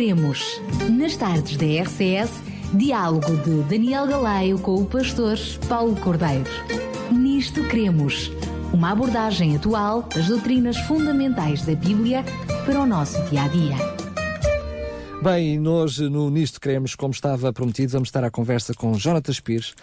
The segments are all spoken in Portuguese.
Cremos. Nas tardes da RCS, diálogo de Daniel Galaio com o pastor Paulo Cordeiro. Nisto Cremos. Uma abordagem atual das doutrinas fundamentais da Bíblia para o nosso dia a dia. Bem, nós no Nisto Queremos, como estava prometido, vamos estar à conversa com Jonatas Pires,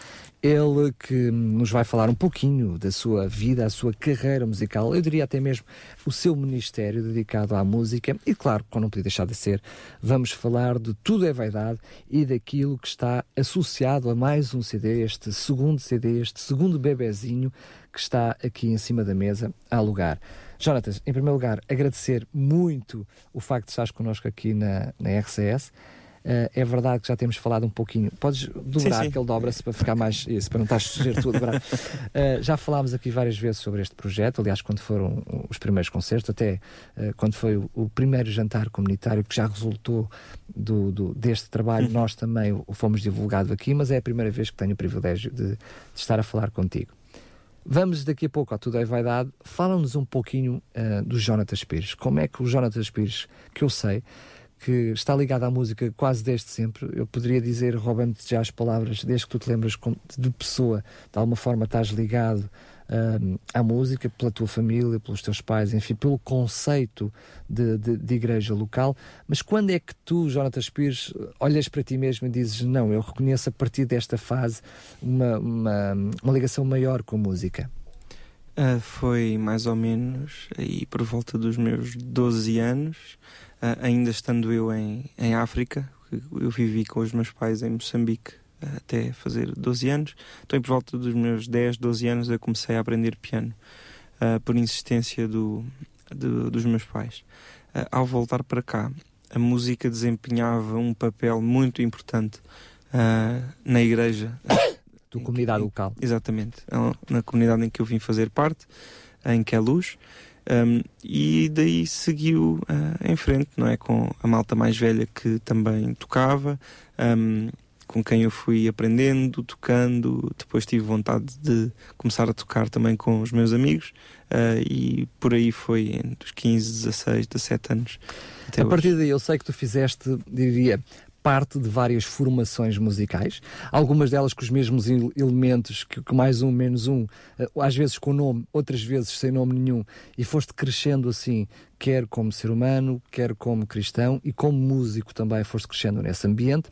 ele que nos vai falar um pouquinho da sua vida, a sua carreira musical, eu diria até mesmo o seu ministério dedicado à música e, claro, como não podia deixar de ser, vamos falar de Tudo é Vaidade e daquilo que está associado a mais um CD, este segundo CD, este segundo bebezinho que está aqui em cima da mesa a alugar. Jonatas, em primeiro lugar, agradecer muito o facto de estares connosco aqui na, na RCS. Uh, é verdade que já temos falado um pouquinho. Podes dobrar, sim, sim. que ele dobra-se para ficar mais. Isso, para não estar a sujeito tudo dobrado. Uh, já falámos aqui várias vezes sobre este projeto, aliás, quando foram os primeiros concertos, até uh, quando foi o, o, primeiro jantar comunitário que já resultou do, do deste trabalho, uhum. nós também o, o fomos divulgado aqui, mas é a primeira vez que tenho o privilégio de, de estar a falar contigo. Vamos daqui a pouco ao Tudo é Vaidade. Fala-nos um pouquinho do Jonatas Pires. Como é que o Jonatas Pires, que eu sei, que está ligado à música quase desde sempre. Eu poderia dizer, roubando já as palavras, desde que tu te lembras de pessoa, de alguma forma estás ligado uh, à música, pela tua família, pelos teus pais, enfim, pelo conceito de, de, de, igreja local. Mas quando é que tu, Jonatas Pires, olhas para ti mesmo e dizes: Não, eu reconheço a partir desta fase uma, uma, uma ligação maior com a música? Uh, foi mais ou menos aí por volta dos meus 12 anos Uh, ainda estando eu em, em África, eu vivi com os meus pais em Moçambique até fazer 12 anos. Então, por volta dos meus 10, 12 anos, eu comecei a aprender piano uh, por insistência do, do, dos meus pais. ao voltar para cá, a música desempenhava um papel muito importante na igreja. tua comunidade que, local. Exatamente. Na comunidade em que eu vim fazer parte, em que é luz. Um, e daí seguiu uh, em frente, não é? Com a malta mais velha que também tocava, um, com quem eu fui aprendendo, tocando. Depois tive vontade de começar a tocar também com os meus amigos, uh, e por aí foi entre os 15, 16, 17 anos. a hoje. partir daí, eu sei que tu fizeste, diria, parte de várias formações musicais, algumas delas com os mesmos elementos, que, que, mais um, menos um, eh, às vezes com nome, outras vezes sem nome nenhum, e foste crescendo assim, quer como ser humano, quer como cristão e como músico também foste crescendo nesse ambiente,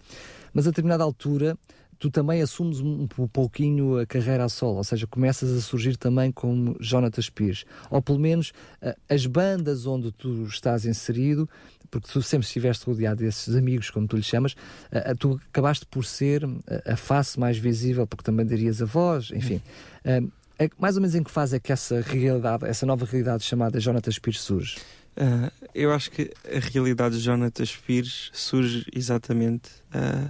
mas a determinada altura tu também assumes um, pouquinho a carreira a solo, ou seja, começas a surgir também como Jonatas Pires, ou pelo menos uh, as bandas onde tu estás inserido, porque tu sempre estiveste rodeado desses amigos, como tu lhe chamas, uh, tu acabaste por ser a face mais visível, porque também darias a voz, enfim. É, mais ou menos em que fase é que essa realidade, essa nova realidade chamada Jonatas Pires surge? Uh, eu acho que a realidade de Jonatas Pires surge exatamente uh,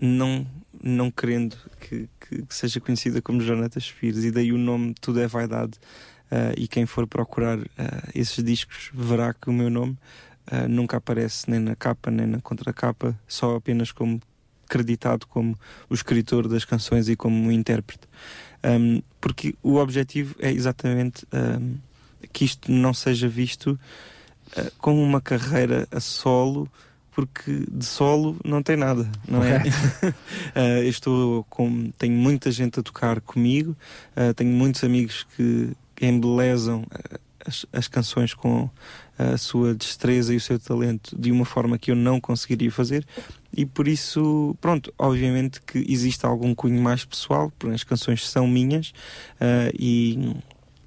não não querendo que, que, que, seja conhecida como Jonatas Pires, e daí o nome Tudo é Vaidade. Uh, e quem for procurar uh, esses discos verá que o meu nome uh, nunca aparece nem na capa nem na contracapa, só apenas como creditado como o escritor das canções e como intérprete. Um, porque o objetivo é exatamente um, que isto não seja visto como uma carreira a solo porque de solo não tem nada, não é? uh, estou com, tenho muita gente a tocar comigo, uh, tenho muitos amigos que, que embelezam eh, as, as, canções com a sua destreza e o seu talento de uma forma que eu não conseguiria fazer e por isso, pronto, obviamente que existe algum cunho mais pessoal, porque as canções são minhas uh, e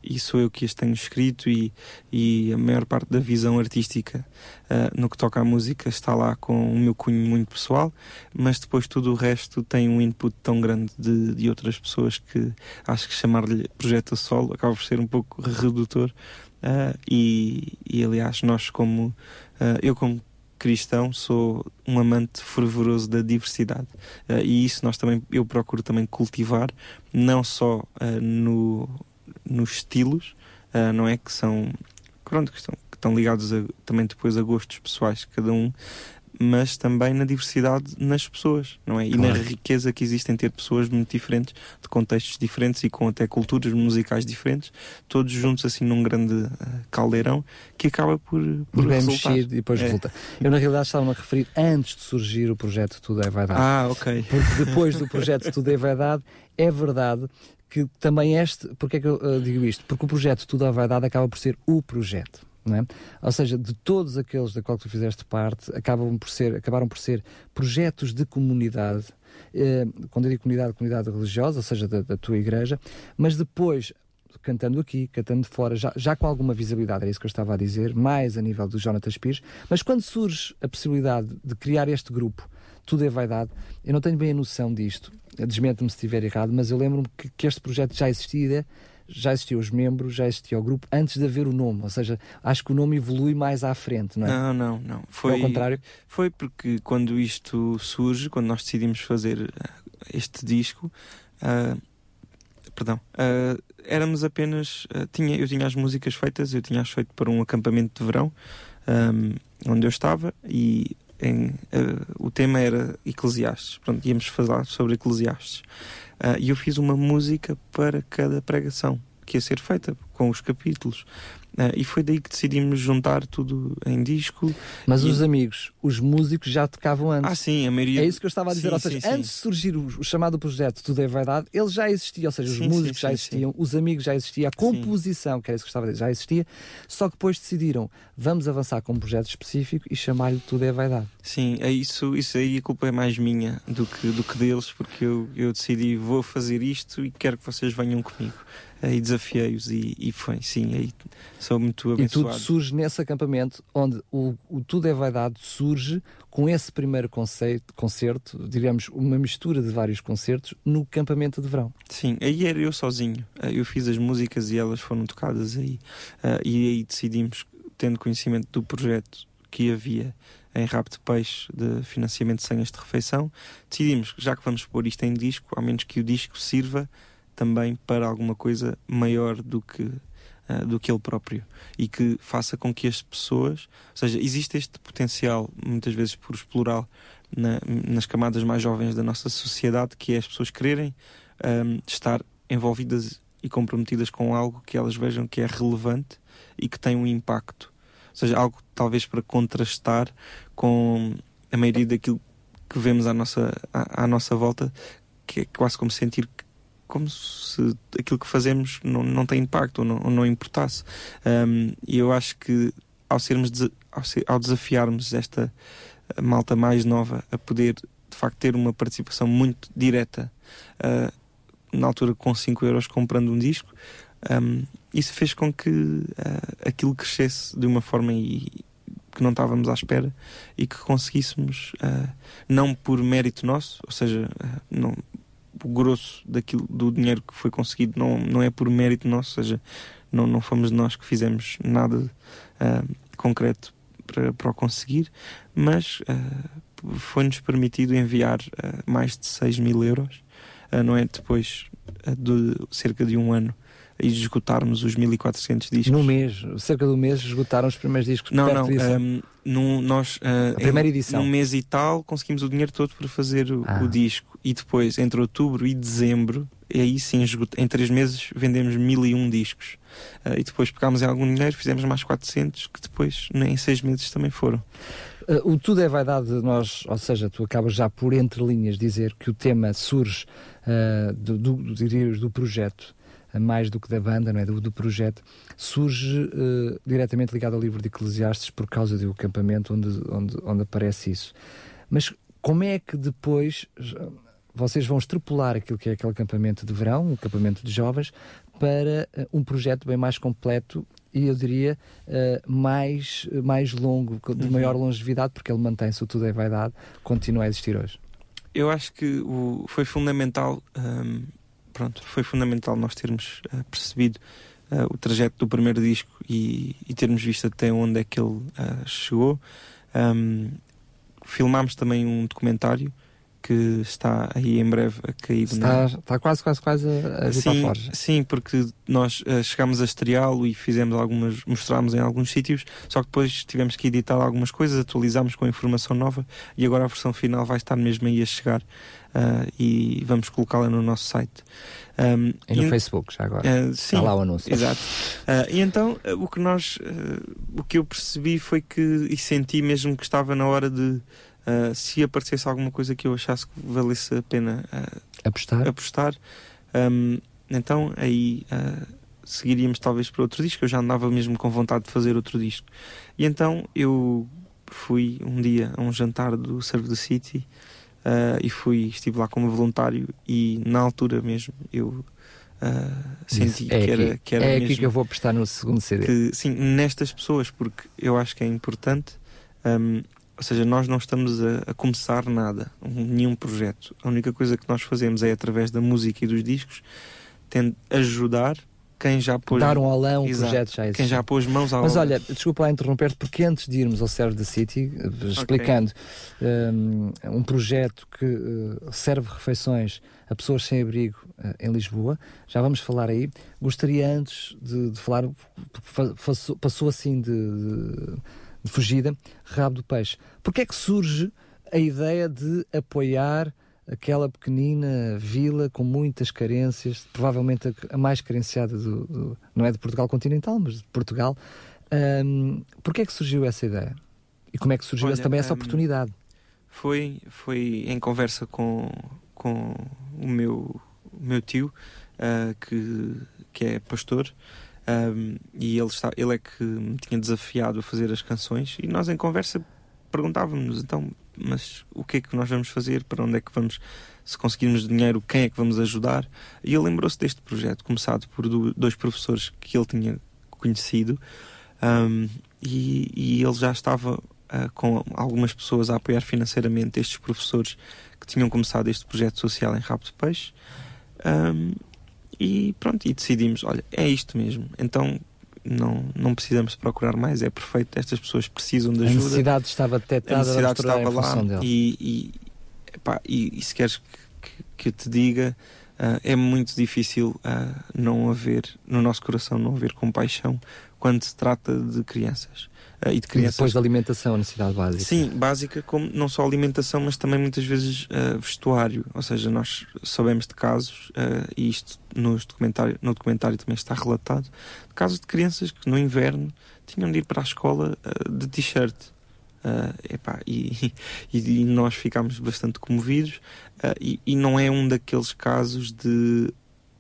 e sou eu que as tenho escrito e, e a maior parte da visão artística uh, no que toca à música está lá com o meu cunho muito pessoal, mas depois tudo o resto tem um input tão grande de, de outras pessoas que acho que chamar-lhe projeto solo acaba por ser um pouco redutor uh, e, e aliás nós como uh, eu como cristão sou um amante fervoroso da diversidade uh, e isso nós também eu procuro também cultivar não só uh, no nos estilos, uh, não é? Que são, pronto, que estão, que estão ligados a, também depois a gostos pessoais de cada um, mas também na diversidade nas pessoas, não é? E claro. na riqueza que existe em ter pessoas muito diferentes, de contextos diferentes e com até culturas musicais diferentes, todos juntos assim num grande uh, caldeirão que acaba por, por Bem resultar. e depois é. resulta. Eu na realidade estava a referir antes de surgir o projeto Tudo é Vaidade. Ah, ok. Porque depois do projeto Tudo é Vaidade, é verdade que também este, porque é que eu uh, digo isto? Porque o projeto Tudo é Vaidade acaba por ser o projeto. É? Ou seja, de todos aqueles da qual tu fizeste parte, acabam por ser, acabaram por ser projetos de comunidade, eh, quando eu digo comunidade, comunidade religiosa, ou seja, da, da, tua igreja, mas depois, cantando aqui, cantando fora, já, já com alguma visibilidade, era isso que eu estava a dizer, mais a nível do Jonatas Pires, mas quando surge a possibilidade de criar este grupo, tudo é vaidade, eu não tenho bem a noção disto, desmente-me se estiver errado, mas eu lembro-me que, que este projeto já existia já existiam os membros, já existia o grupo, antes de haver o nome. Ou seja, acho que o nome evolui mais à frente, não é? Não, não, não. Foi ao contrário. Foi porque quando isto surge, quando nós decidimos fazer eh, este disco, uh, perdão, uh, éramos apenas. Uh, tinha, eu tinha as músicas feitas, eu tinha as feito para um acampamento de verão, um, onde eu estava, e em, o tema era Eclesiastes. Pronto, íamos falar sobre Eclesiastes. Uh, e eu fiz uma música para cada pregação que ia ser feita, com os capítulos. Uh, e foi daí que decidimos juntar tudo em disco. Mas e... os amigos, os músicos já tocavam antes. Ah, sim, a maioria. É isso que eu estava a dizer. Sim, ou seja, sim, antes sim. de surgir o, o, chamado projeto Tudo é Verdade, ele já existia. Ou seja, os músicos já existiam, os amigos já existiam, a composição, que era isso que eu estava a dizer, já existia. Só que depois decidiram, vamos avançar com um projeto específico e chamar-lhe Tudo é Verdade. Sim, é isso, isso aí a culpa é mais minha do que, do que deles, porque eu, eu decidi, vou fazer isto e quero que vocês venham comigo e desafiei-os e, e, foi, sim, aí sou muito abençoado. E tudo surge nesse acampamento onde o, o Tudo é Vaidade surge com esse primeiro conceito, concerto, digamos, uma mistura de vários concertos no acampamento de verão. Sim, aí era eu sozinho. Eh, eu fiz as músicas e elas foram tocadas aí. Uh, e aí decidimos, tendo conhecimento do projeto que havia em Rabo de Peixe de financiamento sem esta refeição, decidimos, já que vamos pôr isto em disco, ao menos que o disco sirva também para alguma coisa maior do que, uh, do que ele próprio e que faça com que as pessoas, ou seja, existe este potencial, muitas vezes por explorar na, nas camadas mais jovens da nossa sociedade, que é as pessoas quererem um, estar envolvidas e comprometidas com algo que elas vejam que é relevante e que tem um impacto. Ou seja, algo talvez para contrastar com a maioria daquilo que vemos à nossa, à, à nossa volta, que é quase como sentir que como se aquilo que fazemos não, não tem impacto ou não, ou não importasse. Um, e eu acho que ao, sermos ao, ser, ao, desafiarmos esta malta mais nova a poder de facto ter uma participação muito direta, uh, na altura com 5 euros comprando um disco, um, isso fez com que uh, aquilo crescesse de uma forma e, que não estávamos à espera e que conseguíssemos, uh, não por mérito nosso, ou seja, não, o grosso daquilo, do dinheiro que foi conseguido não, não é por mérito nosso, ou seja, não, não fomos nós que fizemos nada uh, concreto para, para o conseguir, mas uh, foi-nos permitido enviar uh, mais de 6 mil euros, não é? Depois de cerca de um ano e esgotarmos os 1400 discos. Num mês, cerca de um mês, esgotaram os primeiros discos. Não, não. Um, num, nós, uh, a primeira edição. Num mês e tal, conseguimos o dinheiro todo para fazer o, ah. o disco. E depois, entre outubro e dezembro, e aí sim, em três meses, vendemos 1001 discos. Uh, e depois pegámos em algum dinheiro, fizemos mais 400, que depois, em seis meses, também foram. Uh, o Tudo é Vaidade de nós, ou seja, tu acabas já por entre linhas dizer que o tema surge uh, do, do, do, do projeto mais do que da banda, não é? do, do projeto, surge diretamente ligado ao livro de Eclesiastes por causa do acampamento onde, onde, onde aparece isso. Mas como é que depois vocês vão extrapolar aquilo que é aquele acampamento de verão, um acampamento de jovens, para uh, um projeto bem mais completo e eu diria uh, mais, mais longo, de uhum. maior longevidade, porque ele mantém-se, o tudo é vaidade, continua a existir hoje. Eu acho que o, foi fundamental um, pronto, foi fundamental nós termos uh, percebido uh, o trajeto do primeiro disco e, e, termos visto até onde é que ele chegou. Um, filmámos também um documentário que está aí em breve a cair. Está, está quase, quase, quase a, a sim, fora. Sim, porque nós uh, chegámos a estreá-lo e fizemos algumas, mostrámos em alguns sítios, só que depois tivemos que editar algumas coisas, atualizámos com informação nova e agora a versão final vai estar mesmo aí a chegar uh, e vamos colocá-la no nosso site. Um, e no e, Facebook, já agora. Uh, sim, Está lá o anúncio. Exato. Uh, e então, o que nós, o que eu percebi foi que, e senti mesmo que estava na hora de, se aparecesse alguma coisa que eu achasse que valesse a pena apostar, apostar um, então aí seguiríamos talvez para outro disco. Eu já andava mesmo com vontade de fazer outro disco. E então eu fui um dia a um jantar do Serve the City uh, e fui, estive lá como voluntário e na altura mesmo eu uh, senti é que, era, que era É aqui que eu vou prestar no segundo CD. Que, sim, nestas pessoas, porque eu acho que é importante. Um, ou seja, nós não estamos a, a, começar nada, nenhum projeto. A única coisa que nós fazemos é através da música e dos discos, tendo ajudar quem já pôs. Dar um alão, um projeto já existe. Quem já pôs mãos ao Mas olha, desculpa lá interromper-te, porque antes de irmos ao Serve the City, eh, explicando okay. um, um, projeto que uh, serve refeições a pessoas sem abrigo uh, em Lisboa, já vamos falar aí. Gostaria antes de, de falar, passou, passou assim de, de fugida, rabo do peixe. Porquê é que surge a ideia de apoiar aquela pequenina vila com muitas carências, provavelmente a, mais carenciada do, do, não é de Portugal continental, mas de Portugal. Um, Porquê é que surgiu essa ideia? E como é que surgiu Olha, também essa um, oportunidade? Foi, foi em conversa com, com o meu, o meu tio, uh, que, que é pastor, um, e ele, está, ele é que me tinha desafiado a fazer as canções, e nós em conversa perguntávamos então mas o que é que nós vamos fazer? Para onde é que vamos? Se conseguirmos dinheiro, quem é que vamos ajudar? E ele lembrou-se deste projeto, começado por dois professores que ele tinha conhecido, um, e, e, ele já estava uh, com algumas pessoas a apoiar financeiramente estes professores que tinham começado este projeto social em Rabo de Peixe. Um, e pronto, e decidimos: olha, é isto mesmo. Então não, não precisamos procurar mais, é perfeito. Estas pessoas precisam de ajuda. A necessidade estava detectada, a necessidade estava lá. E, e, epá, e, e, se queres que, que, eu te diga, uh, é muito difícil uh, não haver, no nosso coração, não haver compaixão quando se trata de crianças. Uh, e, de crianças... Depois da alimentação, a necessidade básica. Sim, básica, como não só alimentação, mas também muitas vezes uh, vestuário. Ou seja, nós sabemos de casos, uh, e isto nos documentário, no documentário também está relatado, de casos de crianças que no inverno tinham de ir para a escola de t-shirt. Uh, e, e, e, nós ficámos bastante comovidos uh, e, e, não é um daqueles casos de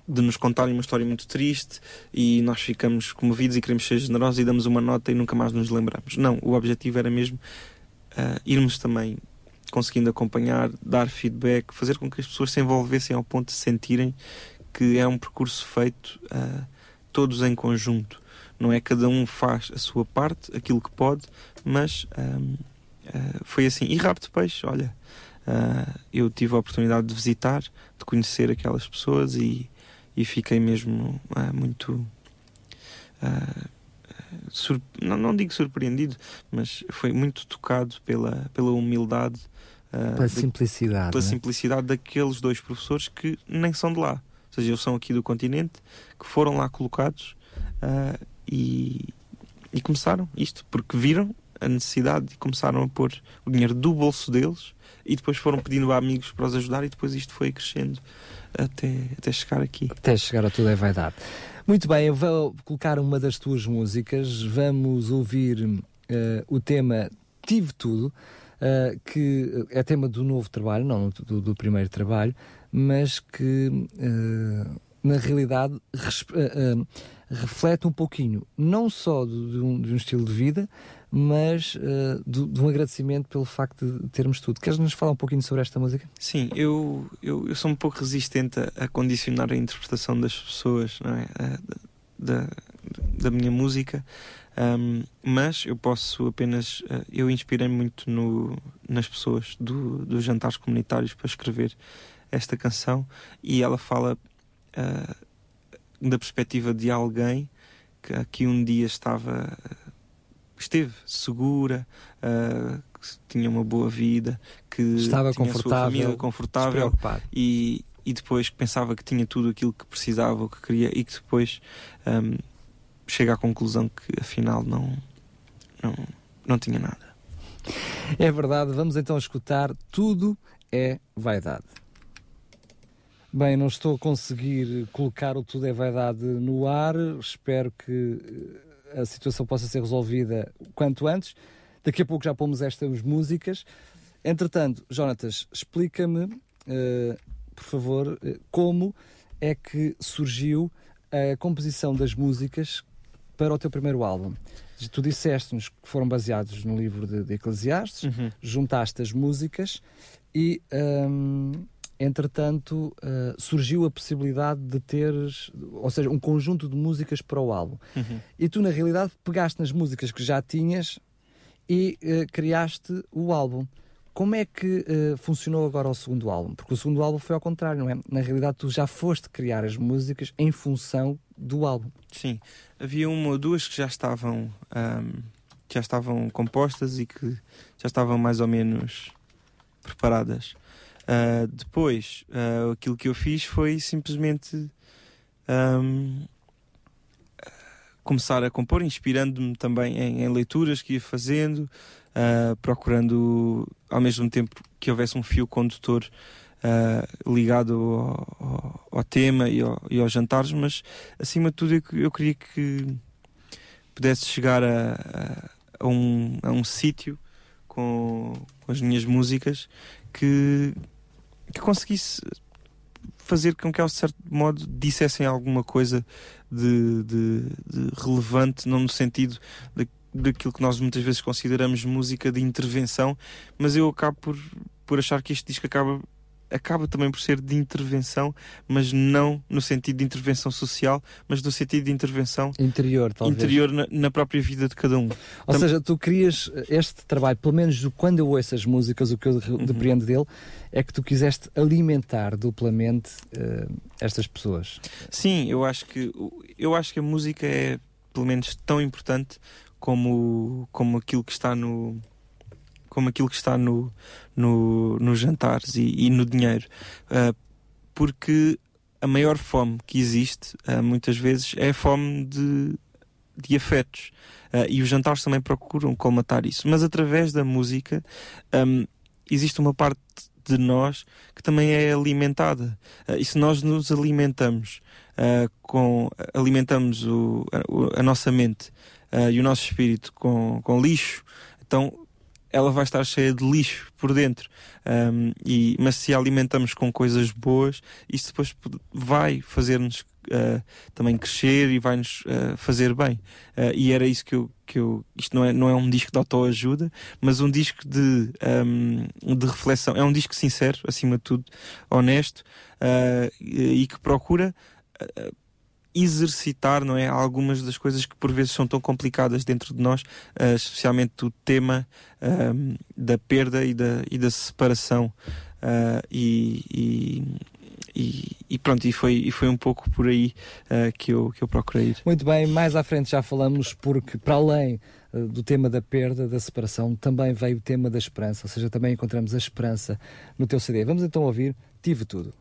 de nos contarem uma história muito triste e nós ficamos comovidos e queremos ser generosos e damos uma nota e nunca mais nos lembramos. Não, o objetivo era mesmo uh, irmos também conseguindo acompanhar, dar feedback, fazer com que as pessoas se envolvessem ao ponto de sentirem que é um percurso feito uh, todos em conjunto. Não é cada um faz a sua parte, aquilo que pode, mas um, uh, ah, foi assim. E de peixe, olha, eu tive a oportunidade de visitar, de conhecer aquelas pessoas e e fiquei mesmo uh, muito. Uh, não, não digo surpreendido, mas foi muito tocado pela, pela humildade. Uh, pela simplicidade. Pela né? simplicidade daqueles dois professores que nem são de lá. Ou seja, eles são aqui do continente, que foram lá colocados e, e começaram isto, porque viram a necessidade e começaram a pôr o dinheiro do bolso deles e depois foram pedindo a amigos para os ajudar e depois isto foi crescendo até, até chegar aqui. Até chegar a tudo é vai dar. Muito bem, eu vou colocar uma das tuas músicas. Vamos ouvir uh, o tema Tive Tudo, uh, que é tema do novo trabalho, não do, do primeiro trabalho, mas que uh, na realidade reflete um pouquinho, não só de um, de um estilo de vida, mas uh, de, de, um agradecimento pelo facto de termos tudo. Queres nos falar um pouquinho sobre esta música? Sim, eu, eu, eu sou um pouco resistente a, a, condicionar a interpretação das pessoas, não é? da, da minha música, um, mas eu posso apenas. Uh, eu inspirei muito no, nas pessoas do, dos jantares comunitários para escrever esta canção e ela fala uh, da perspectiva de alguém que, que um dia estava esteve segura, uh, tinha uma boa vida, que Estava tinha confortável, a sua família confortável e, e depois que pensava que tinha tudo aquilo que precisava ou que queria e que depois hum, chega à conclusão que afinal não, não, não tinha nada. É verdade, vamos então escutar Tudo é Vaidade. Bem, não estou a conseguir colocar o Tudo é Vaidade no ar, espero que eh, a situação possa ser resolvida quanto antes. Daqui a pouco já pomos estas músicas. Entretanto, Jonatas, explica-me, eh, por favor, eh, como é que surgiu a composição das músicas para o teu primeiro álbum. Tu disseste-nos que foram baseados no livro de, de Eclesiastes, Uhum. juntaste as músicas e, hum, entretanto, uh, surgiu a possibilidade de teres, ou seja, um conjunto de músicas para o álbum. Uhum. E tu, na realidade, pegaste nas músicas que já tinhas e uh, criaste o álbum. Como é que uh, funcionou agora o segundo álbum? Porque o segundo álbum foi ao contrário, não é? Na realidade, tu já foste criar as músicas em função do álbum. Sim, havia uma ou duas que já estavam que já estavam compostas e que já estavam mais ou menos preparadas. Ah, depois, ah, aquilo que eu fiz foi simplesmente ahm, começar a compor, inspirando-me também em, em leituras que ia fazendo, ah, procurando ao mesmo tempo que houvesse um fio condutor ah, ligado ao, ao- ao tema e, ao- e aos jantares, mas acima de tudo eu, eu queria que pudesse chegar a, a- a um, a um sítio com, com as minhas músicas que, que conseguisse fazer com que, ao certo modo, dissessem alguma coisa de, de- de relevante, não no sentido daquilo que nós muitas vezes consideramos música de intervenção, mas eu acabo por, por achar que este disco acaba acaba também por ser de intervenção, mas não no sentido de intervenção social, mas no sentido de intervenção Interior, talvez. interior na, na própria vida de cada um. Ou Tam- seja, tu querias este trabalho, pelo menos do- quando eu ouço as músicas, o que eu Uhum. re- depreendo dele é que tu quiseste alimentar duplamente eh, estas pessoas. Sim, eu acho que eu acho que a música é pelo menos tão importante como como aquilo que está no como aquilo que está no, no nos jantares e, e no dinheiro, Ah, porque a maior fome que existe ah, muitas vezes é a fome de, de afetos. Ah, e os jantares também procuram colmatar isso, mas através da música ahm, existe uma parte de nós que também é alimentada. Ah, e se nós nos alimentamos ah, com alimentamos o, a, a nossa mente ah, e o nosso espírito com, com lixo, então ela vai estar cheia de lixo por dentro. Um, e, mas se a alimentamos com coisas boas, isso depois vai fazer-nos ah, também crescer e vai-nos ah, fazer bem. Ah, e era isso que eu, que eu. Isto não é, não é um disco de autoajuda, mas um disco de, um, de reflexão. É um disco sincero, acima de tudo, honesto e, que procura exercitar não é algumas das coisas que por vezes são tão complicadas dentro de nós ah, especialmente o tema ahm, da perda e da, e da separação Ah, e, e, e- pronto e foi, e foi um pouco por aí ah, que, eu, que eu procurei ir Muito bem, mais à frente já falamos, porque para além do tema da perda, da separação, também veio o tema da esperança, ou seja, também encontramos a esperança no teu CD. Vamos então ouvir Tive Tudo.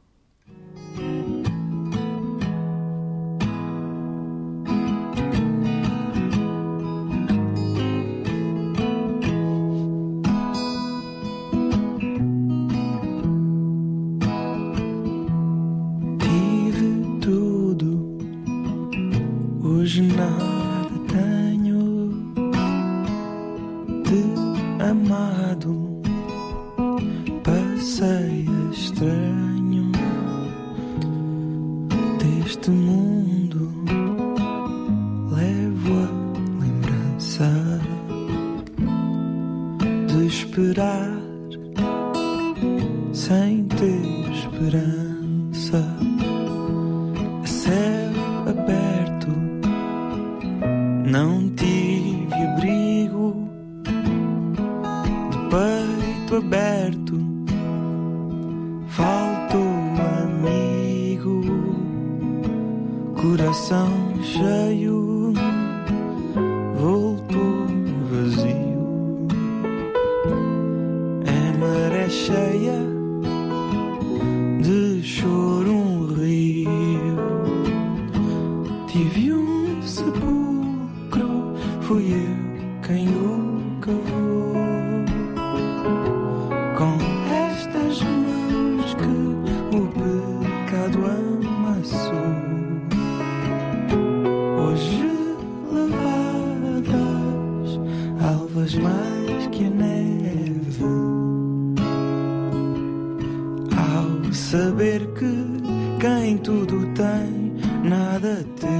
Nada teve.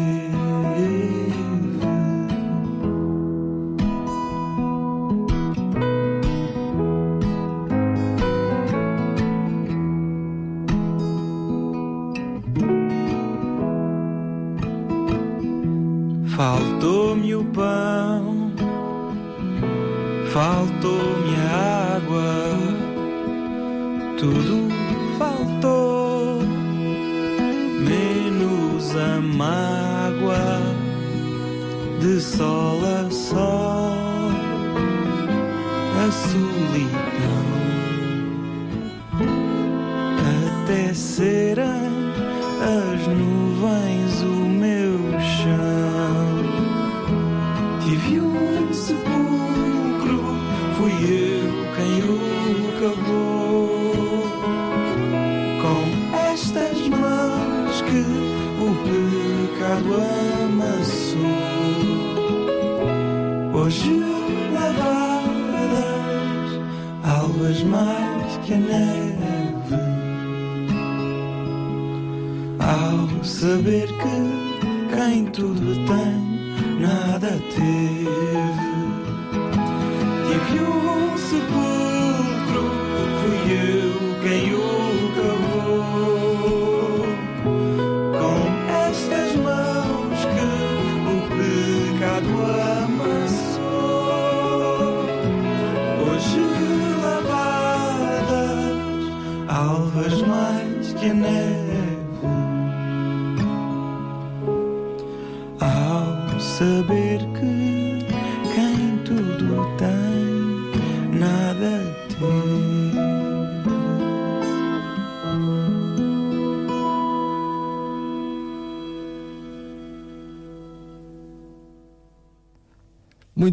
Faltou-me o pão, faltou-me a água, tudo de sol que a neve. Ao saber que quem tudo tem, nada teve.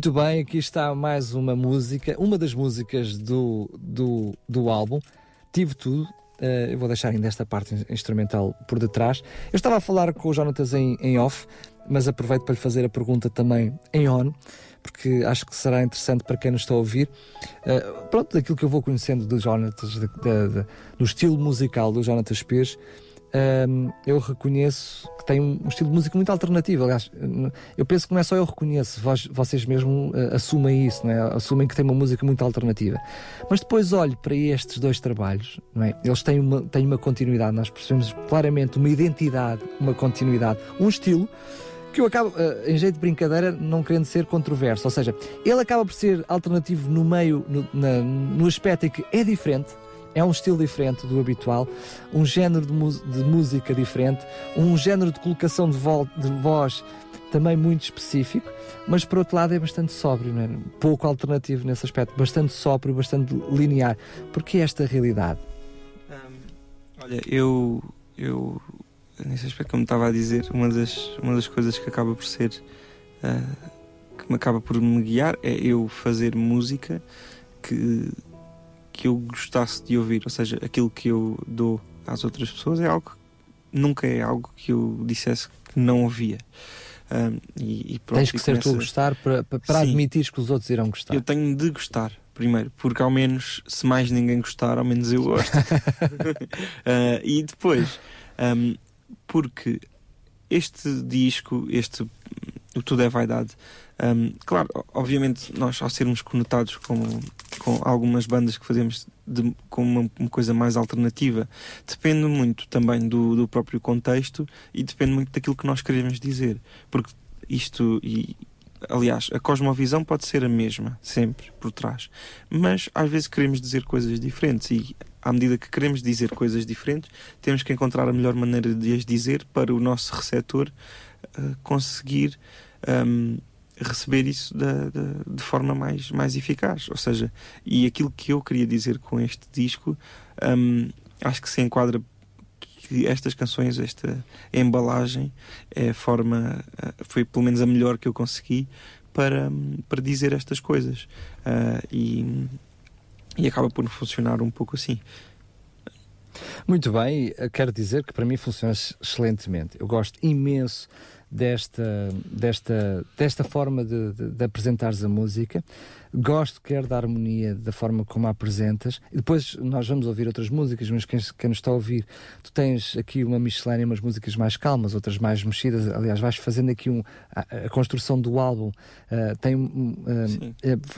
Muito bem, aqui está mais uma música, uma das músicas do, do, do álbum. Tive tudo. Uh, eu vou deixar ainda esta parte instrumental por detrás. Eu estava a falar com o Jonatas em, em off, mas aproveito para lhe fazer a pergunta também em on, porque acho que será interessante para quem nos está a ouvir. Uh, pronto, daquilo que eu vou conhecendo do Jonatas, de, de, de, do estilo musical do Jonatas Pires, um, eu reconheço que tem um estilo de música muito alternativo. Aliás, eu penso que não é só eu reconheço, vós, vocês mesmo uh, assumem isso, não é? assumem que tem uma música muito alternativa. Mas depois olho para estes dois trabalhos, não é? eles têm uma, têm uma continuidade, nós percebemos claramente uma identidade, uma continuidade, um estilo que eu acabo, uh, em jeito de brincadeira, não querendo ser controverso. Ou seja, ele acaba por ser alternativo no meio, no, na, no aspecto em que é diferente, é um estilo diferente do habitual, um género de, de música diferente, um género de colocação de, vo de, voz também muito específico, mas por outro lado é bastante sóbrio, é? pouco alternativo nesse aspecto, bastante sóbrio, bastante linear. Porquê esta realidade? Um, olha, eu, eu nesse aspecto, como estava a dizer, uma das, uma das coisas que acaba por ser uh, que me acaba por me guiar é eu fazer música que que eu gostasse de ouvir, ou seja, aquilo que eu dou às outras pessoas é algo nunca é algo que eu dissesse que não ouvia. Um, e, e pronto, Tens que ser começa... tu a gostar para, para admitir que os outros irão gostar. Eu tenho de gostar, primeiro, porque ao menos, se mais ninguém gostar, ao menos eu gosto. uh, e depois, um, porque este disco, este O Tudo é Vaidade, um, claro, obviamente, nós ao sermos conotados com, com algumas bandas que fazemos de, com uma, uma, coisa mais alternativa, depende muito também do, do próprio contexto e depende muito daquilo que nós queremos dizer. Porque isto, e, aliás, a cosmovisão pode ser a mesma, sempre, por trás. Mas às vezes queremos dizer coisas diferentes e à medida que queremos dizer coisas diferentes, temos que encontrar a melhor maneira de as dizer para o nosso receptor uh, conseguir um, receber isso da, da, de forma mais, mais eficaz. Ou seja, e aquilo que eu queria dizer com este disco, um, acho que se enquadra que estas canções, esta embalagem, é a forma, uh, foi pelo menos a melhor que eu consegui para, para dizer estas coisas. Uh, e, e acaba por funcionar um pouco assim. Muito bem, quero dizer que para mim funciona excelentemente. Eu gosto imenso desta, desta, desta forma de, de, de apresentares a música. Gosto, quer da harmonia, da forma como a apresentas. E depois nós vamos ouvir outras músicas, mas quem, quem nos está a ouvir, tu tens aqui uma miscelânea, umas músicas mais calmas, outras mais mexidas. Aliás, vais fazendo aqui um, a, a construção do álbum. Uh, tem, uh,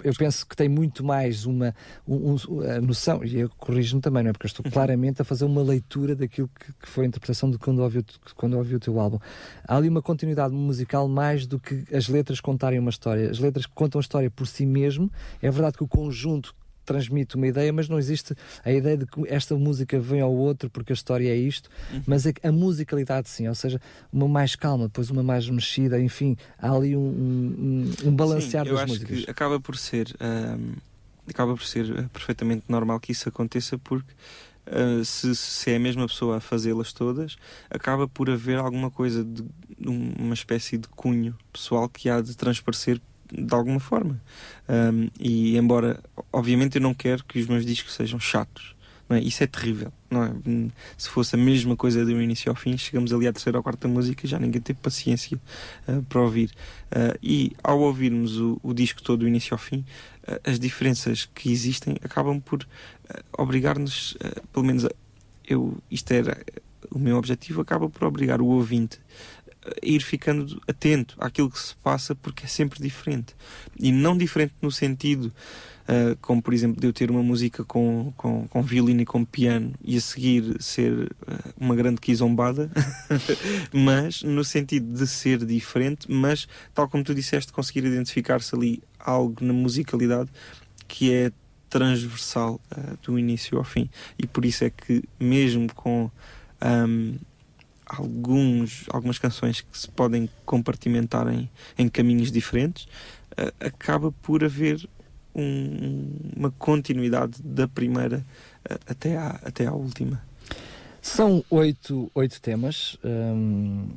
eu penso que tem muito mais uma um, um, noção, e eu corrijo-me também, não é? Porque eu estou claramente a fazer uma leitura daquilo que, que foi a interpretação de quando ouvi, quando ouvi o teu álbum. Há ali uma continuidade musical mais do que as letras contarem uma história. As letras contam a história por si mesmo. É verdade que o conjunto transmite uma ideia, mas não existe a ideia de que esta música vem ao outro porque a história é isto, uhum. mas a, a, musicalidade sim, ou seja, uma mais calma, depois uma mais mexida, enfim, há ali um, um, um balancear sim, das músicas. Acaba por ser um, acaba por ser eh, perfeitamente normal que isso aconteça porque uh, se, se, é a mesma pessoa a fazê-las todas, acaba por haver alguma coisa de uma espécie de cunho pessoal que há de transparecer de alguma forma. Um, e embora, obviamente, eu não quero que os meus discos sejam chatos. É? Isso é terrível. Não é? Se fosse a mesma coisa do início ao fim, chegamos ali à terceira ou quarta música e já ninguém teve paciência uh, para ouvir. Uh, e ao ouvirmos o, o, disco todo do início ao fim, uh, as diferenças que existem acabam por obrigar-nos, pelo menos eu, isto era o meu objetivo, acaba por obrigar o ouvinte ir ficando atento àquilo que se passa porque é sempre diferente. E não diferente no sentido, uh, como por exemplo, de eu ter uma música com, com, com violino e com piano e a seguir ser uh, uma grande quizombada, mas no sentido de ser diferente, mas tal como tu disseste, conseguir identificar-se ali algo na musicalidade que é transversal uh, do início ao fim. E por isso é que, mesmo com. Um, alguns, algumas canções que se podem compartimentar em, em caminhos diferentes, uh, acaba por haver um, uma continuidade da primeira uh, até, à, até à última. São oito, oito temas. Um,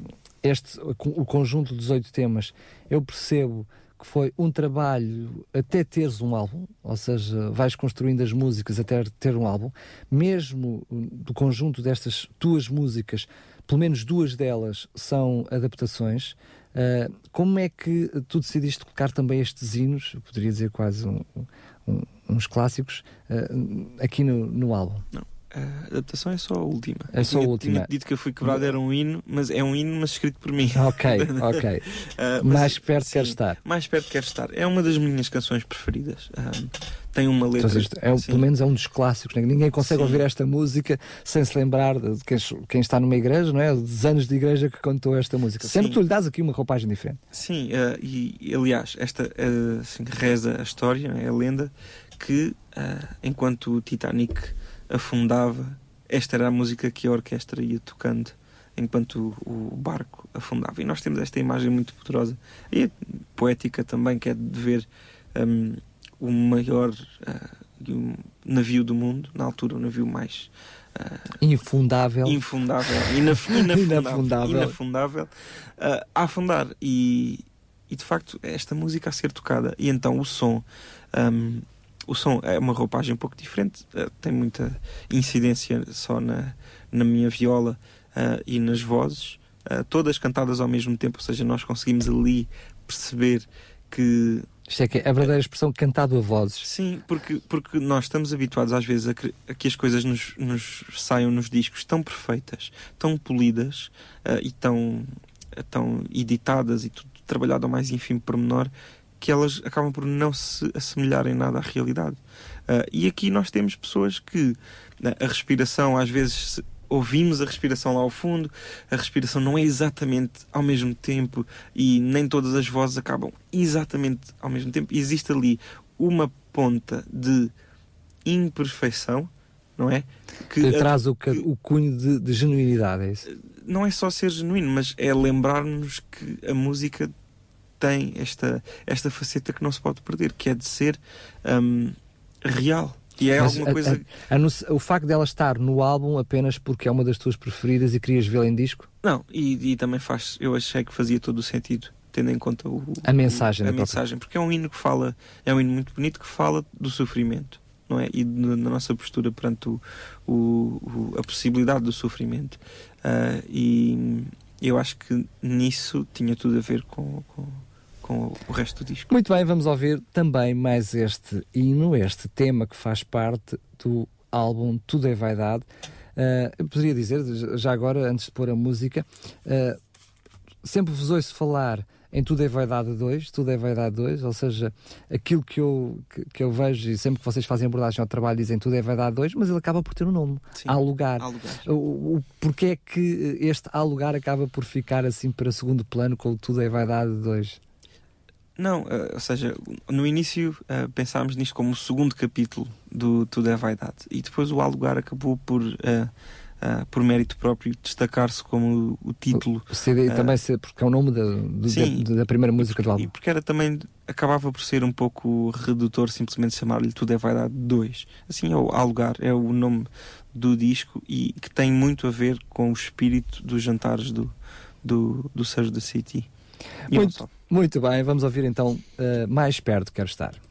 este, o conjunto dos oito temas, eu percebo que foi um trabalho até teres um álbum, ou seja, vais construindo as músicas até ter um álbum, mesmo do conjunto destas tuas músicas, pelo menos duas delas são adaptações. Uh, como é que tu decidiste colocar também estes hinos, poderia dizer quase um, um, uns clássicos, uh, aqui no, no álbum? Não. A adaptação é só a última. É só tinha, a última. Tinha dito que eu fui quebrado era um hino, mas é um hino, mas escrito por mim. Ok, ok. uh, mais perto sim, quer estar. Mais perto quer estar. É uma das minhas canções preferidas. Uh, tem uma letra. Então, é, pelo menos é um dos clássicos. Né? Ninguém consegue sim. ouvir esta música sem se lembrar de quem, quem, está numa igreja, não é? Dos anos de igreja que cantou esta música. Sim. Sempre tu lhe dás aqui uma roupagem diferente. Sim, uh, e aliás, esta assim, reza a história, é a lenda, que enquanto o Titanic afundava esta era a música que a orquestra ia tocando enquanto o, barco afundava. E nós temos esta imagem muito poderosa e poética também, que é de ver um, o maior uh, um navio do mundo, na altura o navio mais uh, infundável, infundável, inaf inafundável, inafundável, inafundável uh, a afundar. E, e de facto, esta música a ser tocada. E então o som. Um, o som é uma roupagem um pouco diferente, uh, tem muita incidência só na, na minha viola uh, e nas vozes, uh, todas cantadas ao mesmo tempo, ou seja, nós conseguimos ali perceber que. Isto é que é a verdadeira expressão cantado a vozes. Sim, porque, porque nós estamos habituados às vezes a que, a que as coisas nos, nos, saiam nos discos tão perfeitas, tão polidas e tão, tão editadas e tudo trabalhado ao mais ínfimo pormenor que elas acabam por não se assemelharem nada à realidade. Uh, e aqui nós temos pessoas que uh, a respiração, às vezes ouvimos a respiração lá ao fundo, a respiração não é exatamente ao mesmo tempo e nem todas as vozes acabam exatamente ao mesmo tempo. Existe ali uma ponta de imperfeição, não é? Que, que traz o, que, o cunho de, de genuinidade, é isso? Não é só ser genuíno, mas é lembrar-nos que a música tem esta, esta faceta que não se pode perder, que é de ser um, real. E é Mas alguma a- coisa. a- a no- o facto dela estar no álbum apenas porque é uma das tuas preferidas e querias vê-la em disco? Não, e, e também faz. Eu achei que fazia todo o sentido, tendo em conta o, A mensagem o- a da própria. mensagem, porque é um hino que fala, é um hino muito bonito que fala do sofrimento, não é? E na na nossa postura perante o, o- a possibilidade do sofrimento. Ah, e eu acho que nisso tinha tudo a ver com, com, com o resto do disco. Muito bem, vamos ouvir também mais este hino, este tema que faz parte do álbum Tudo é Vaidade. Ah, eu poderia dizer, já agora, antes de pôr a música, ah, sempre vos ouço falar em Tudo é Vaidade 2, Tudo é Vaidade 2, ou seja, aquilo que eu, que, que eu vejo e sempre que vocês fazem abordagem ao trabalho dizem Tudo é Vaidade 2, mas ele acaba por ter um nome, Sim, Há Lugar. há lugar. O, o, porquê é que este Há Lugar acaba por ficar assim para segundo plano com o Tudo é Vaidade 2? Não, eh, ou seja, no início eh, pensámos nisto como o segundo capítulo do Tudo é Vaidade e depois o Há Lugar acabou por, eh, eh, por mérito próprio, destacar-se como o, o título O CD Ah. também ser, porque é o nome da, do- Sim. da, da primeira música do E álbum. porque era também, acabava por ser um pouco redutor simplesmente chamar-lhe Tudo é Vaidade 2. Assim é o Há Lugar, é o nome do disco e que tem muito a ver com o espírito dos jantares do, do, do Sérgio da City. E Muito. Muito bem, vamos ouvir então eh, Mais Perto Quero Estar.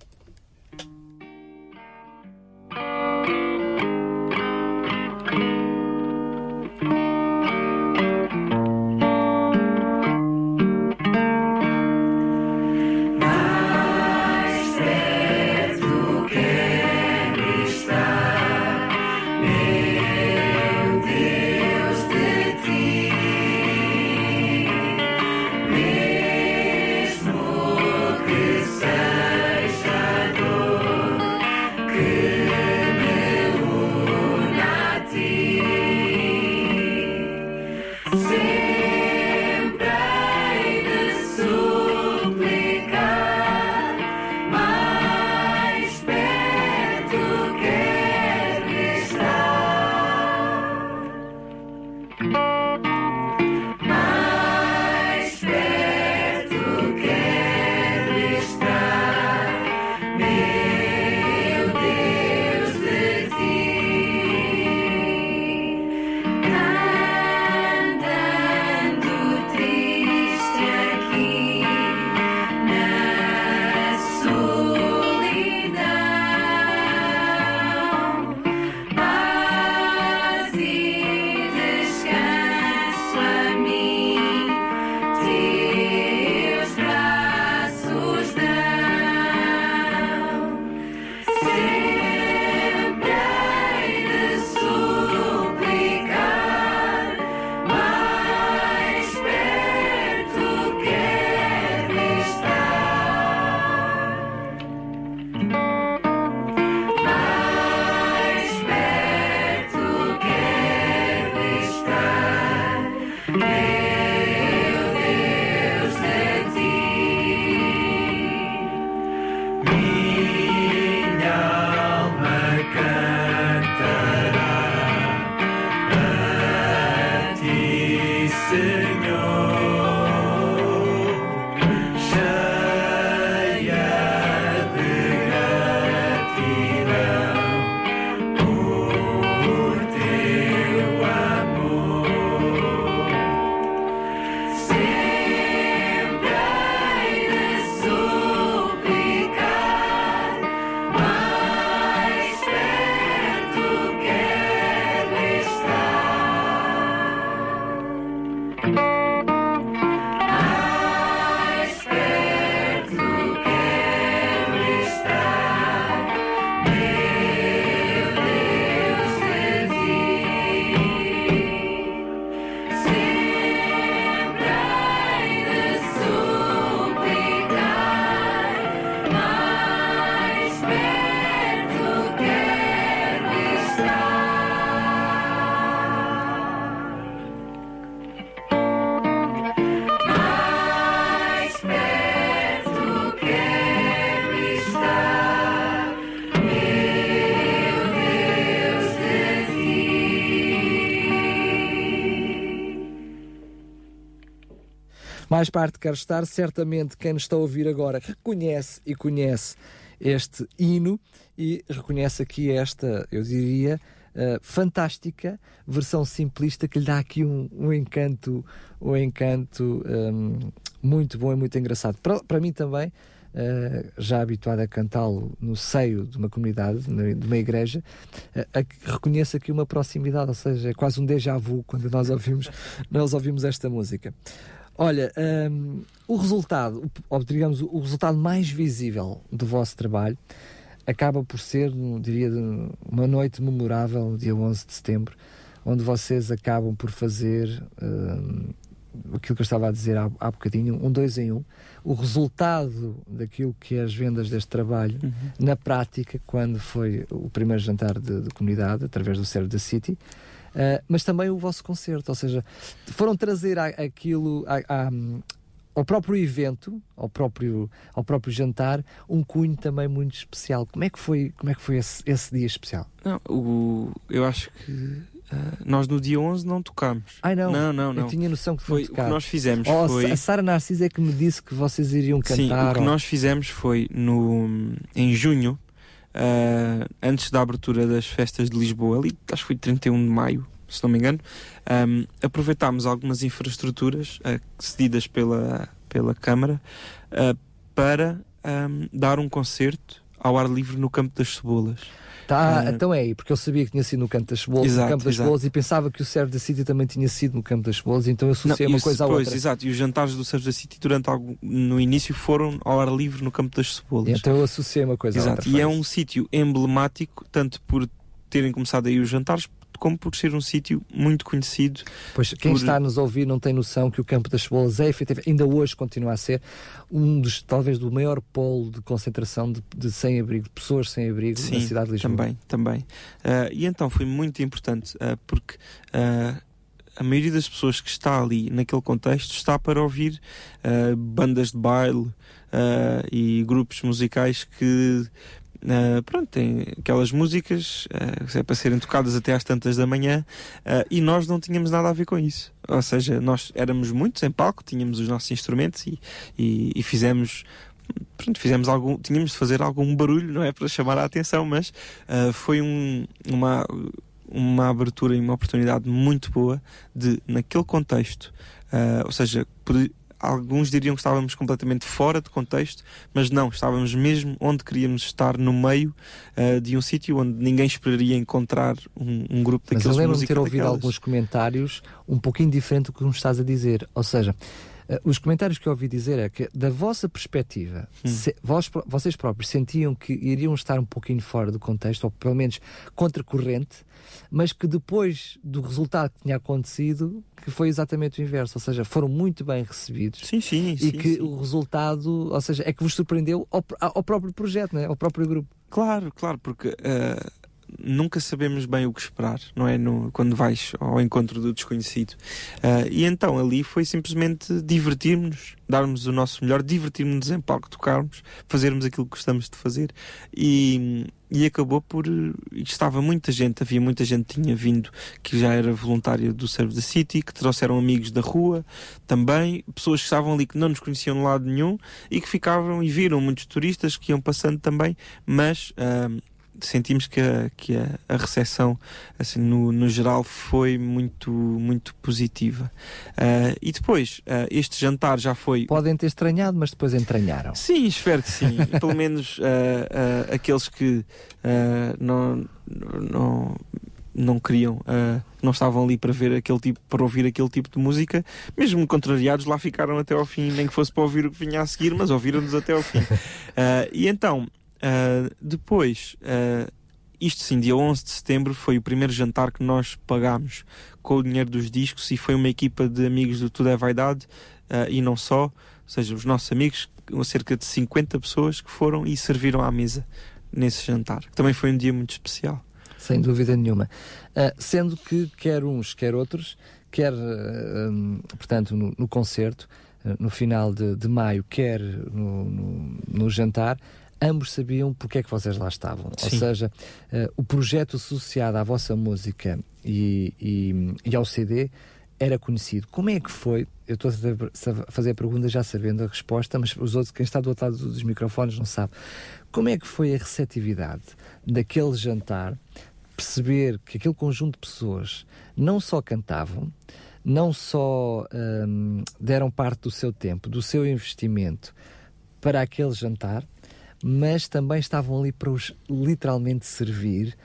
Mais parte quero estar, certamente quem nos está a ouvir agora reconhece e conhece este hino e reconhece aqui esta, eu diria, uh, fantástica versão simplista que lhe dá aqui um, um encanto, um encanto um, muito bom e muito engraçado. Para, para mim também, uh, já habituado a cantá-lo no seio de uma comunidade, de uma igreja, uh, reconheço aqui uma proximidade, ou seja, é quase um déjà vu quando nós ouvimos, nós ouvimos esta música. Olha, um, o resultado, ou digamos, o resultado mais visível do vosso trabalho acaba por ser, diria, uma noite memorável, dia 11 de setembro, onde vocês acabam por fazer um, aquilo que eu estava a dizer há, há bocadinho, um dois em um, o resultado daquilo que é as vendas deste trabalho uhum. na prática, quando foi o primeiro jantar de, de comunidade, através do Serve da City, uh, mas também o vosso concerto, ou seja, foram trazer a, aquilo a, a, ao próprio evento, ao próprio, ao próprio jantar, um cunho também muito especial. Como é que foi, como é que foi esse, esse dia especial? Não, o, eu acho que Uh, nós no dia 11 não tocámos. Ai não, não, não, não. Eu tinha noção que foi o que nós fizemos. Oh, foi... A Sara Narciso é que me disse que vocês iriam cantar. Sim, o que ou... nós fizemos foi no, em junho, uh, antes da abertura das festas de Lisboa, ali acho que foi 31 de maio, se não me engano, um, aproveitámos algumas infraestruturas uh, cedidas pela, pela Câmara uh, para um, dar um concerto ao ar livre no Campo das Cebolas. Tá, uh, então é aí, porque eu sabia que tinha sido no Campo das Cebolas, no Campo das Cebolas e pensava que o Serve da City também tinha sido no Campo das Cebolas, então eu associei uma coisa à pois, outra. Exato, e os jantares do Serve da City durante algo, no início foram ao ar livre no Campo das Cebolas. Então eu associei uma coisa exato, à outra. E é um sítio emblemático, tanto por terem começado aí os jantares, como por ser um sítio muito conhecido. Pois quem por... está a nos ouvir não tem noção que o Campo das Cebolas é efetivamente, ainda hoje continua a ser um dos, talvez, do maior polo de concentração de, de sem-abrigo, de pessoas sem-abrigo na cidade de Lisboa. Também, também. Uh, e então foi muito importante, uh, porque uh, a maioria das pessoas que está ali naquele contexto está para ouvir bandas de baile e grupos musicais que Uh, pronto, tem aquelas músicas uh, é para serem tocadas até às tantas da manhã uh, e nós não tínhamos nada a ver com isso. Ou seja, nós éramos muitos em palco, tínhamos os nossos instrumentos e, e, e fizemos. Pronto, fizemos algum, tínhamos de fazer algum barulho, não é para chamar a atenção, mas foi um, uma, uma abertura e uma oportunidade muito boa de, naquele contexto, ou seja, alguns diriam que estávamos completamente fora de contexto, mas não, estávamos mesmo onde queríamos estar, no meio uh, de um sítio onde ninguém esperaria encontrar um, um grupo daqueles Mas eu lembro-me de ter ouvido daquelas. alguns comentários um pouquinho diferente do que nos estás a dizer, ou seja, os comentários que eu ouvi dizer é que, da vossa perspectiva, hum. se, vós, vocês próprios sentiam que iriam estar um pouquinho fora do contexto, ou pelo menos contracorrente, mas que depois do resultado que tinha acontecido, que foi exatamente o inverso, ou seja, foram muito bem recebidos. Sim, sim, e sim, que sim. o resultado, ou seja, é que vos surpreendeu ao, ao próprio projeto, né? ao próprio grupo. Claro, claro, porque uh, nunca sabemos bem o que esperar, não é? No, quando vais ao encontro do desconhecido. Uh, e então ali foi simplesmente divertirmos-nos, darmos o nosso melhor, divertirmos-nos em palco, tocarmos, fazermos aquilo que gostamos de fazer. E, e acabou por. Estava muita gente, havia muita gente que tinha vindo que já era voluntária do Serve da City, que trouxeram amigos da rua também, pessoas que estavam ali que não nos conheciam de lado nenhum e que ficavam e viram muitos turistas que iam passando também, mas. Uh, sentimos que a, que a, a recepção assim, no, no geral foi muito, muito positiva. Uh, e depois, uh, este jantar já foi. Podem ter estranhado, mas depois entranharam. Sim, espero que sim. Pelo menos uh, aqueles que não, não, não queriam, não estavam ali para ver aquele tipo, para ouvir aquele tipo de música, mesmo contrariados, lá ficaram até ao fim, nem que fosse para ouvir o que vinha a seguir, mas ouviram-nos até ao fim. e então Uh, depois, uh, isto sim, dia 11 de setembro foi o primeiro jantar que nós pagámos com o dinheiro dos discos e foi uma equipa de amigos do Tudo é Vaidade uh, e não só, ou seja, os nossos amigos, cerca de 50 pessoas que foram e serviram à mesa nesse jantar. Também foi um dia muito especial. Sem dúvida nenhuma. sendo que quer uns, quer outros, quer, um, portanto, no, no concerto, no final de, de maio, quer no, no, no jantar, ambos sabiam porque é que vocês lá estavam. Sim. Ou seja, uh, o projeto associado à vossa música e, e, e, ao CD era conhecido. Como é que foi? Eu estou a fazer a pergunta já sabendo a resposta, mas os outros, quem está do outro lado dos microfones não sabe. Como é que foi a receptividade daquele jantar? Perceber que aquele conjunto de pessoas não só cantavam, não só hum, deram parte do seu tempo, do seu investimento para aquele jantar, mas também estavam ali para os literalmente servir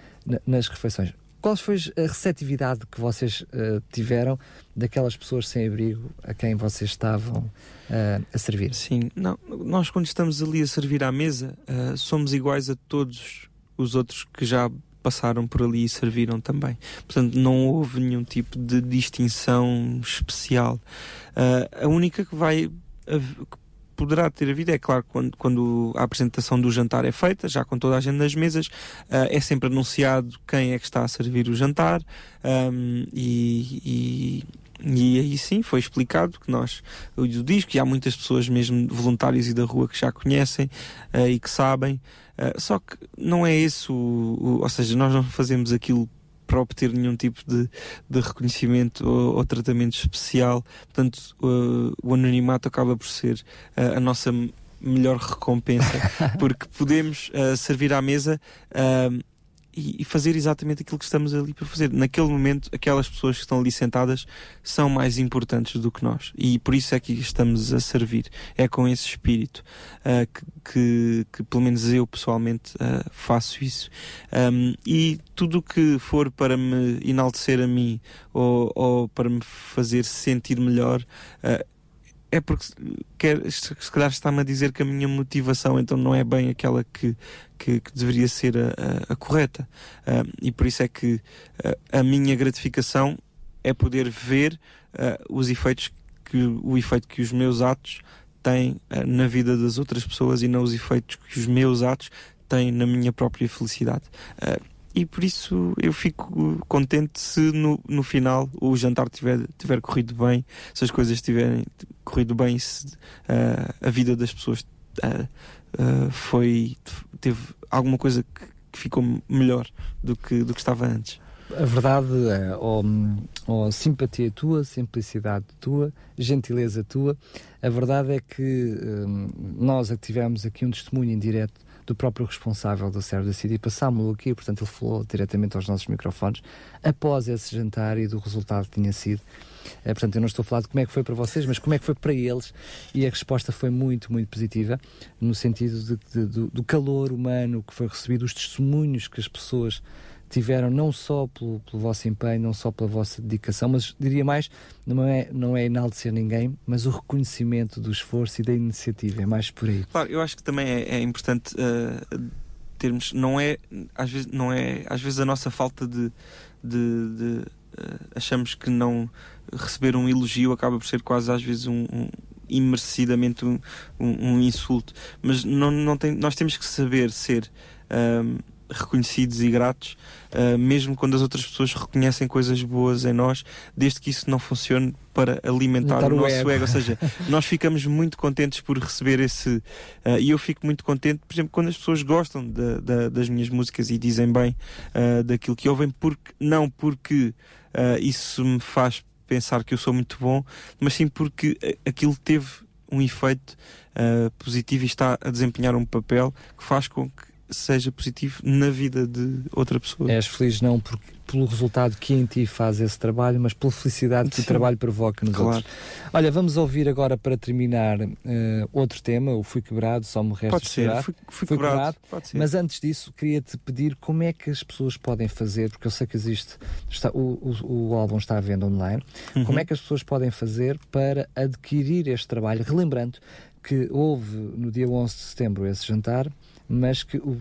nas refeições. Qual foi a receptividade que vocês uh, tiveram daquelas pessoas sem abrigo a quem vocês estavam uh, a servir? Sim, não, nós quando estamos ali a servir à mesa uh, somos iguais a todos os outros que já passaram por ali e serviram também. Portanto, não houve nenhum tipo de distinção especial. a única que vai que poderá ter havido, é claro, quando, quando a apresentação do jantar é feita, já com toda a gente nas mesas, uh, é sempre anunciado quem é que está a servir o jantar um, e, e, e, aí sim foi explicado que nós, o disco, e há muitas pessoas mesmo voluntários e da rua que já conhecem uh, e que sabem, uh, só que não é esse o, o, ou seja, nós não fazemos aquilo para obter nenhum tipo de, de reconhecimento ou, ou, tratamento especial. Portanto, uh, o anonimato acaba por ser uh, a nossa melhor recompensa, porque podemos uh, servir à mesa e, fazer exatamente aquilo que estamos ali para fazer. Naquele momento, aquelas pessoas que estão ali sentadas são mais importantes do que nós e por isso é que estamos a servir. É com esse espírito uh, que, que, que, pelo menos eu pessoalmente uh, faço isso. Um, e tudo o que for para me enaltecer a mim ou, ou para me fazer sentir melhor, uh, é porque quer, se calhar está-me a dizer que a minha motivação então não é bem aquela que, que, que deveria ser a, a, a correta. Uh, e por isso é que uh, a minha gratificação é poder ver uh, os efeitos que o efeito que os meus atos têm na vida das outras pessoas e não os efeitos que os meus atos têm na minha própria felicidade e por isso eu fico contente se no, no final o jantar tiver, tiver corrido bem, se as coisas tiverem corrido bem, se uh, a vida das pessoas uh, uh, foi teve alguma coisa que, que, ficou melhor do que, do que estava antes. A verdade é, ou, simpatia tua, simplicidade tua, gentileza tua, a verdade é que nós é tivemos aqui um testemunho em direto do próprio responsável do Serve da City, passámos-lo aqui, portanto ele falou diretamente aos nossos microfones, após esse jantar e do resultado que tinha sido. É, portanto, eu não estou a falar de como é que foi para vocês, mas como é que foi para eles, e a resposta foi muito, muito positiva, no sentido de, de, do, do calor humano que foi recebido, os testemunhos que as pessoas tiveram não só pelo, pelo, vosso empenho, não só pela vossa dedicação, mas diria mais, não é, não é enaltecer ninguém, mas o reconhecimento do esforço e da iniciativa, é mais por aí. Claro, eu acho que também é, é importante uh, termos, não é, às vezes, não é, às vezes a nossa falta de, de, de uh, achamos que não receber um elogio acaba por ser quase às vezes um, um imerecidamente um, um, um, insulto, mas não, não tem, nós temos que saber ser um, eh, reconhecidos e gratos, uh, mesmo quando as outras pessoas reconhecem coisas boas em nós, desde que isso não funcione para alimentar o, o nosso ego. ego. Ou seja, nós ficamos muito contentes por receber esse. Uh, e eu fico muito contente, por exemplo, quando as pessoas gostam de, de, das minhas músicas e dizem bem uh, daquilo que ouvem, porque, não porque isso me faz pensar que eu sou muito bom, mas sim porque aquilo teve um efeito uh, positivo e está a desempenhar um papel que faz com que seja positivo na vida de outra pessoa. És feliz não porque, pelo resultado que em ti faz esse trabalho, mas pela felicidade que Sim. o trabalho provoca nos claro. outros. Olha, vamos ouvir agora para terminar uh, outro tema, o Fui Quebrado, só me resta Pode ser, fui, fui, fui quebrado. quebrado mas antes disso, queria-te pedir como é que as pessoas podem fazer, porque eu sei que existe, está, o, o, o álbum está à venda online, uhum. como é que as pessoas podem fazer para adquirir este trabalho, relembrando que houve no dia 11 de setembro esse jantar, mas que o,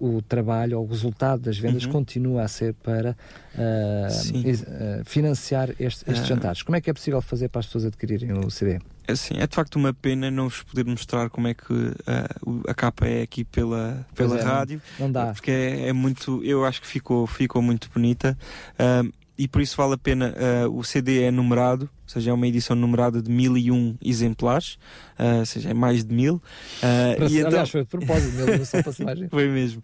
o, o trabalho ou o resultado das vendas uhum. continua a ser para uh, uh, financiar este, estes uh, jantares. Como é que é possível fazer para as pessoas adquirirem o CD? É assim, é de facto uma pena não vos poder mostrar como é que a capa é aqui pela, pela é, rádio. Não dá. Porque é, é, muito, eu acho que ficou, ficou muito bonita e por isso vale a pena. Uh, o CD é numerado, ou seja, é uma edição numerada de 1001 exemplares, uh, ou seja, é mais de mil. Uh, e então... Aliás, foi de propósito, mil, só passagem. foi mesmo.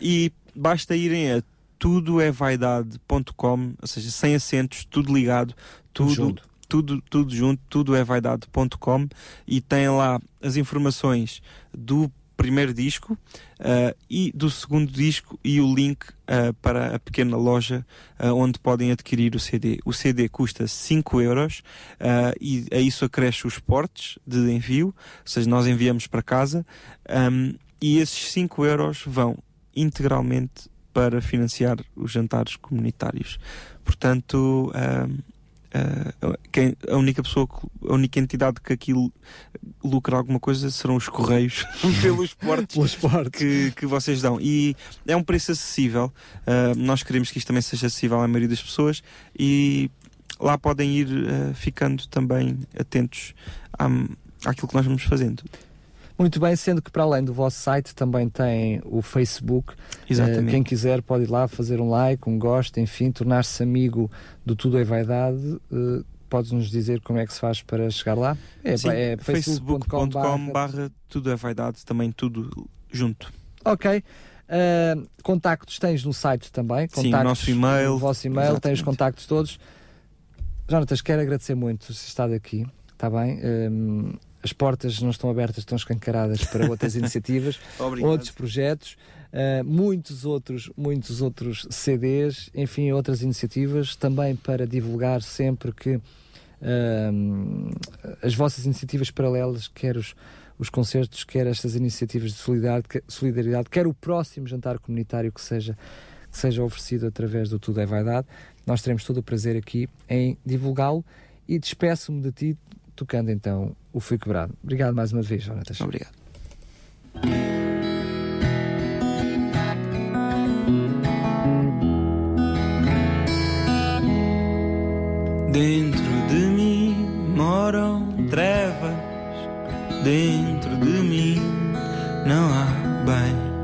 E basta irem a tudo é vaidade.com, ou seja, sem acentos, tudo ligado, tudo, junto. tudo, tudo junto, tudo é vaidade.com e tem lá as informações do primeiro disco uh, e do segundo disco e o link uh, para a pequena loja uh, onde podem adquirir o CD. O CD custa 5 euros e a isso acresce os portes de envio, ou seja, nós enviamos para casa um, e esses 5 euros vão integralmente para financiar os jantares comunitários. Portanto, uh, quem, a única pessoa, a única entidade que aquilo lucra alguma coisa serão os correios pelos portos que, que vocês dão. E é um preço acessível. Uh, nós queremos que isto também seja acessível à maioria das pessoas e lá podem ir uh, ficando também atentos à, àquilo que nós vamos fazendo. Muito bem, sendo que para além do vosso site também tem o Facebook. Exatamente. Uh, quem quiser pode ir lá fazer um like, um gosto, enfim, tornar-se amigo do Tudo é Vaidade. Uh, Podes-nos dizer como é que se faz para chegar lá? É, Sim, é facebook.com facebook barra Tudo é Vaidade, também tudo junto. Ok. Uh, contactos tens no site também. Contactos, Sim, o nosso e-mail. O vosso e-mail, Exatamente. tem os contactos todos. Jonatas, quero agradecer muito se estado aqui, está bem? As portas não estão abertas, estão escancaradas para outras iniciativas, outros projetos, uh, muitos outros, muitos outros CDs, enfim, outras iniciativas, também para divulgar sempre que uh, as vossas iniciativas paralelas, quer os, os concertos, quer estas iniciativas de solidariedade, solidariedade, quer o próximo jantar comunitário que seja, que seja oferecido através do Tudo é Vaidade, nós teremos todo o prazer aqui em divulgá-lo e despeço-me de ti tocando então o Fui Quebrado. Obrigado mais uma vez, Jonatas. Obrigado. Dentro de mim moram trevas, dentro de mim não há bem.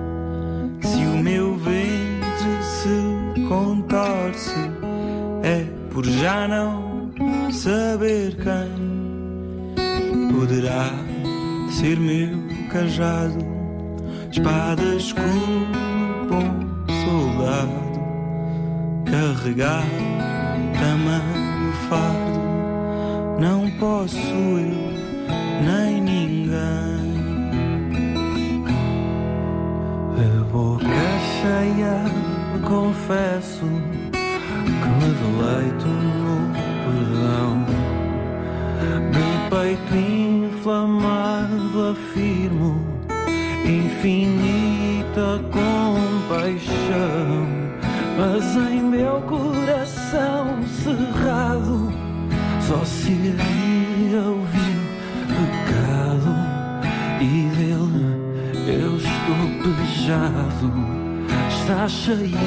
Ser meu cajado, espada escuro, bom soldado, carregar tamanho fardo, não posso eu nem ninguém. A boca cheia, confesso que me deleito no perdão peito inflamado afirmo infinita compaixão, mas em meu coração cerrado só se iria ouvir pecado e dele eu estou pejado, está cheio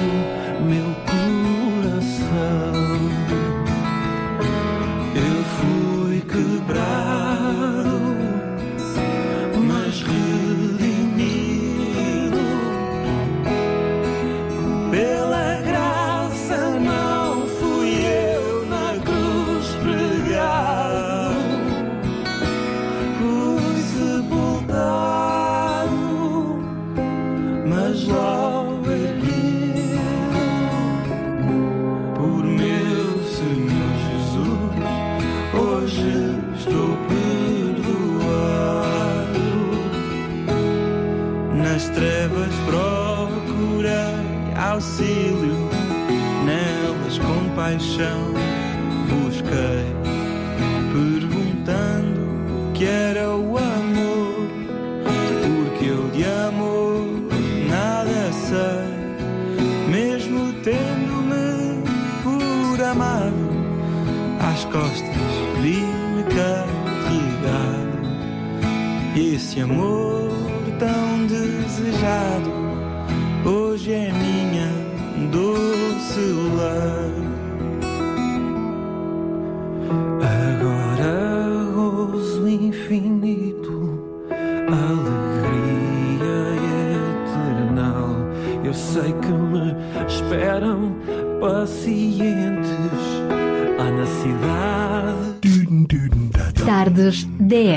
meu coração. Compaixão busquei, perguntando que era o amor, porque eu de amor nada sei, mesmo tendo-me por amado às costas vi-me carregado. Esse amor